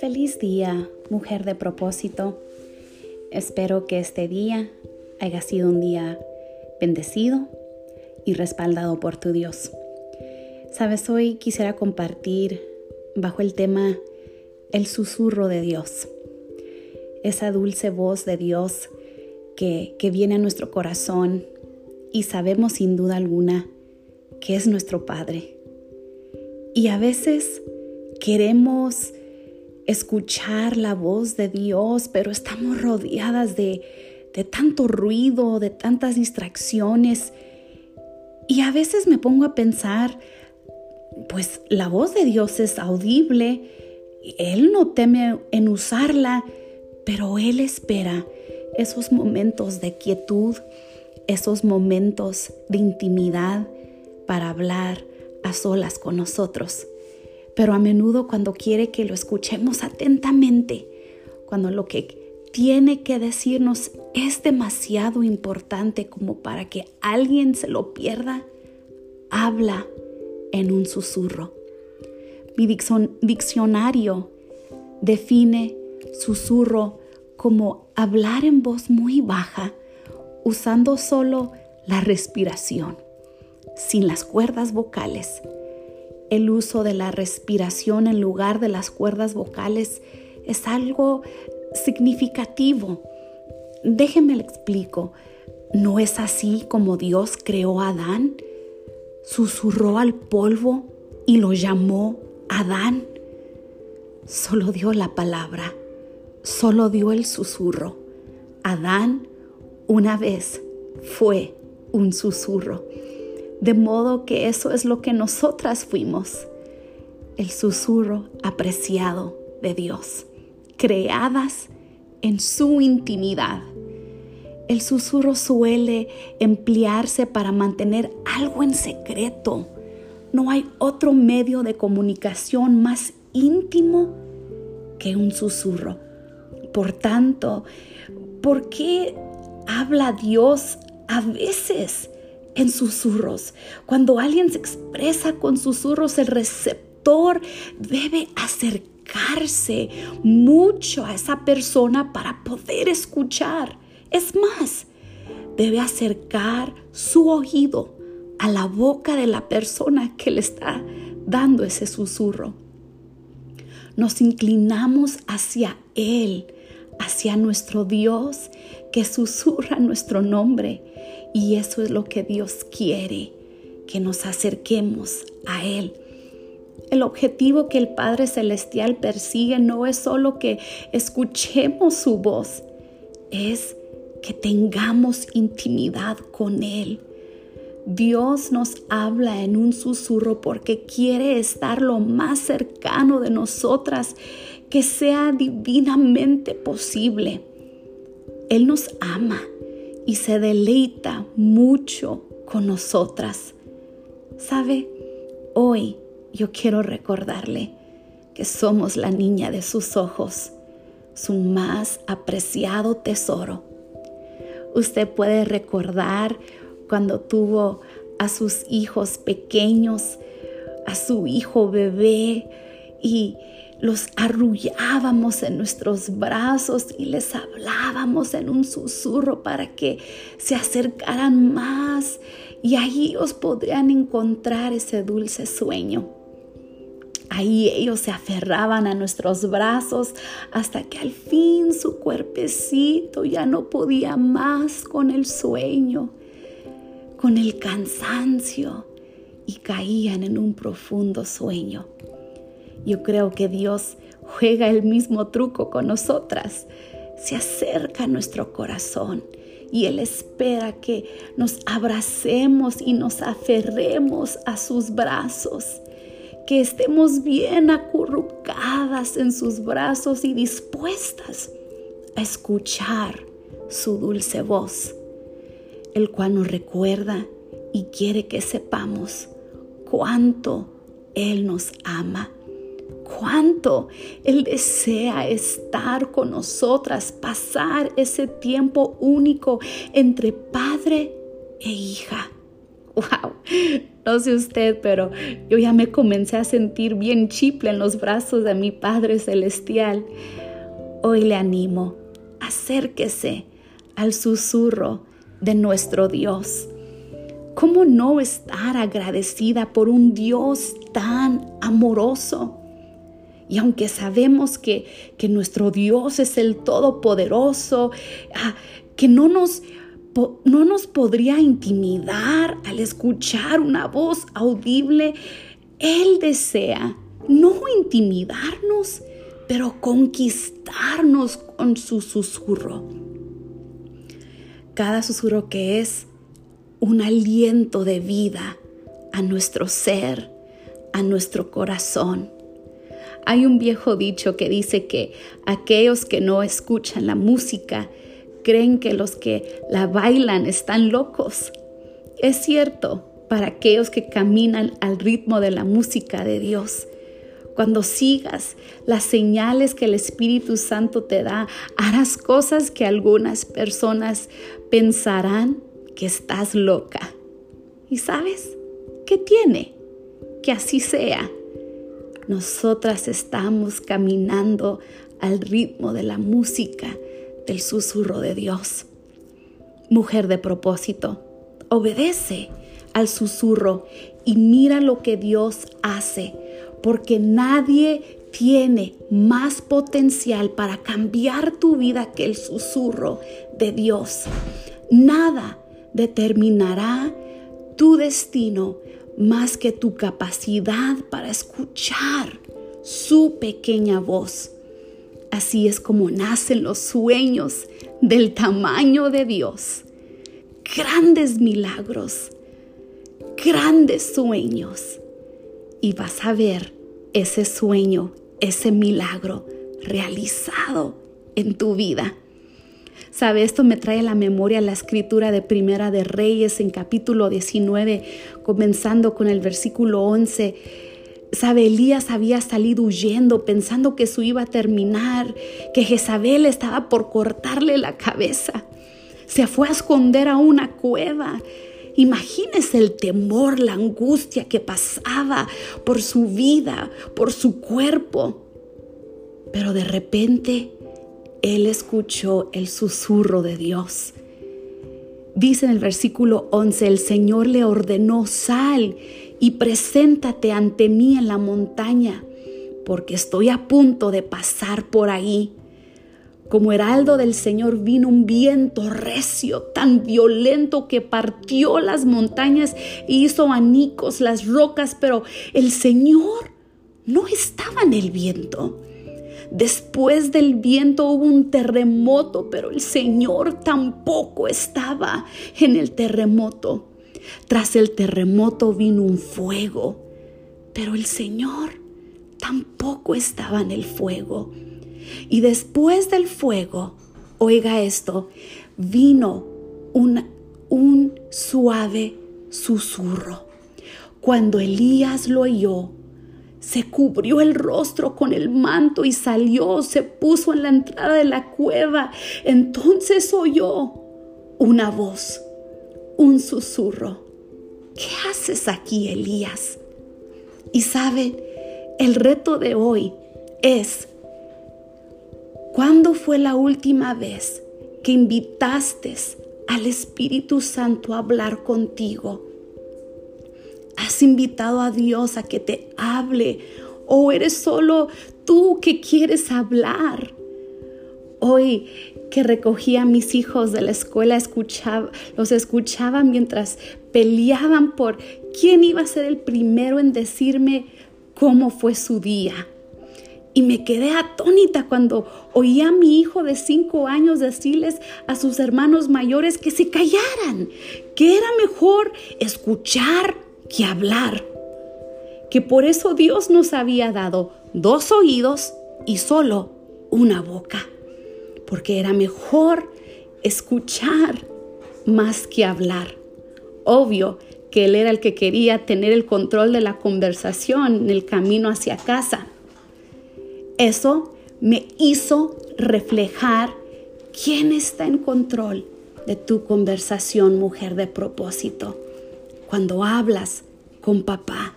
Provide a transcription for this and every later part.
Feliz día, mujer de propósito. Espero que este día haya sido un día bendecido y respaldado por tu Dios. Sabes, hoy quisiera compartir bajo el tema el susurro de Dios, esa dulce voz de Dios que, que viene a nuestro corazón y sabemos sin duda alguna que es nuestro Padre. Y a veces queremos escuchar la voz de Dios, pero estamos rodeadas de, de tanto ruido, de tantas distracciones. Y a veces me pongo a pensar, pues la voz de Dios es audible, Él no teme en usarla, pero Él espera esos momentos de quietud, esos momentos de intimidad para hablar a solas con nosotros pero a menudo cuando quiere que lo escuchemos atentamente, cuando lo que tiene que decirnos es demasiado importante como para que alguien se lo pierda, habla en un susurro. Mi diccionario define susurro como hablar en voz muy baja, usando solo la respiración, sin las cuerdas vocales el uso de la respiración en lugar de las cuerdas vocales es algo significativo. Déjenme le explico. ¿No es así como Dios creó a Adán? Susurró al polvo y lo llamó Adán. Solo dio la palabra, solo dio el susurro. Adán una vez fue un susurro. De modo que eso es lo que nosotras fuimos, el susurro apreciado de Dios, creadas en su intimidad. El susurro suele emplearse para mantener algo en secreto. No hay otro medio de comunicación más íntimo que un susurro. Por tanto, ¿por qué habla Dios a veces? En susurros. Cuando alguien se expresa con susurros, el receptor debe acercarse mucho a esa persona para poder escuchar. Es más, debe acercar su oído a la boca de la persona que le está dando ese susurro. Nos inclinamos hacia Él, hacia nuestro Dios que susurra nuestro nombre y eso es lo que Dios quiere, que nos acerquemos a Él. El objetivo que el Padre Celestial persigue no es solo que escuchemos su voz, es que tengamos intimidad con Él. Dios nos habla en un susurro porque quiere estar lo más cercano de nosotras que sea divinamente posible. Él nos ama y se deleita mucho con nosotras. ¿Sabe? Hoy yo quiero recordarle que somos la niña de sus ojos, su más apreciado tesoro. Usted puede recordar cuando tuvo a sus hijos pequeños, a su hijo bebé y los arrullábamos en nuestros brazos y les hablábamos en un susurro para que se acercaran más y ahí ellos podrían encontrar ese dulce sueño. Ahí ellos se aferraban a nuestros brazos hasta que al fin su cuerpecito ya no podía más con el sueño, con el cansancio y caían en un profundo sueño. Yo creo que Dios juega el mismo truco con nosotras. Se acerca a nuestro corazón y Él espera que nos abracemos y nos aferremos a sus brazos, que estemos bien acurrucadas en sus brazos y dispuestas a escuchar su dulce voz, el cual nos recuerda y quiere que sepamos cuánto Él nos ama cuánto Él desea estar con nosotras, pasar ese tiempo único entre padre e hija. wow, no sé usted, pero yo ya me comencé a sentir bien chiple en los brazos de mi Padre Celestial. Hoy le animo, acérquese al susurro de nuestro Dios. ¿Cómo no estar agradecida por un Dios tan amoroso? Y aunque sabemos que, que nuestro Dios es el Todopoderoso, ah, que no nos, no nos podría intimidar al escuchar una voz audible, Él desea no intimidarnos, pero conquistarnos con su susurro. Cada susurro que es un aliento de vida a nuestro ser, a nuestro corazón. Hay un viejo dicho que dice que aquellos que no escuchan la música creen que los que la bailan están locos. Es cierto para aquellos que caminan al ritmo de la música de Dios. Cuando sigas las señales que el Espíritu Santo te da, harás cosas que algunas personas pensarán que estás loca. ¿Y sabes qué tiene? Que así sea. Nosotras estamos caminando al ritmo de la música, del susurro de Dios. Mujer de propósito, obedece al susurro y mira lo que Dios hace, porque nadie tiene más potencial para cambiar tu vida que el susurro de Dios. Nada determinará tu destino más que tu capacidad para escuchar su pequeña voz. Así es como nacen los sueños del tamaño de Dios. Grandes milagros, grandes sueños. Y vas a ver ese sueño, ese milagro realizado en tu vida. Sabe, esto me trae a la memoria la escritura de Primera de Reyes en capítulo 19, comenzando con el versículo 11. Sabe, Elías había salido huyendo pensando que su iba a terminar, que Jezabel estaba por cortarle la cabeza. Se fue a esconder a una cueva. Imagínese el temor, la angustia que pasaba por su vida, por su cuerpo. Pero de repente él escuchó el susurro de Dios. Dice en el versículo 11, el Señor le ordenó, sal y preséntate ante mí en la montaña, porque estoy a punto de pasar por ahí. Como heraldo del Señor vino un viento recio, tan violento que partió las montañas e hizo anicos las rocas, pero el Señor no estaba en el viento. Después del viento hubo un terremoto, pero el Señor tampoco estaba en el terremoto. Tras el terremoto vino un fuego, pero el Señor tampoco estaba en el fuego. Y después del fuego, oiga esto, vino un, un suave susurro. Cuando Elías lo oyó, se cubrió el rostro con el manto y salió, se puso en la entrada de la cueva. Entonces oyó una voz, un susurro. ¿Qué haces aquí, Elías? Y saben, el reto de hoy es, ¿cuándo fue la última vez que invitaste al Espíritu Santo a hablar contigo? ¿Has invitado a Dios a que te hable? ¿O eres solo tú que quieres hablar? Hoy que recogía a mis hijos de la escuela, escuchaba, los escuchaba mientras peleaban por quién iba a ser el primero en decirme cómo fue su día. Y me quedé atónita cuando oía a mi hijo de cinco años decirles a sus hermanos mayores que se callaran, que era mejor escuchar que hablar, que por eso Dios nos había dado dos oídos y solo una boca, porque era mejor escuchar más que hablar. Obvio que Él era el que quería tener el control de la conversación en el camino hacia casa. Eso me hizo reflejar quién está en control de tu conversación, mujer de propósito. Cuando hablas con papá.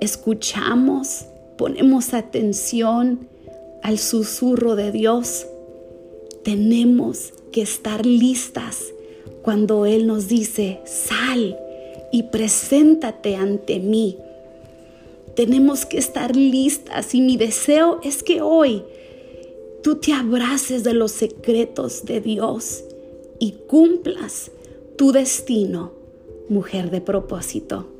Escuchamos, ponemos atención al susurro de Dios. Tenemos que estar listas cuando Él nos dice, sal y preséntate ante mí. Tenemos que estar listas y mi deseo es que hoy tú te abraces de los secretos de Dios y cumplas tu destino, mujer de propósito.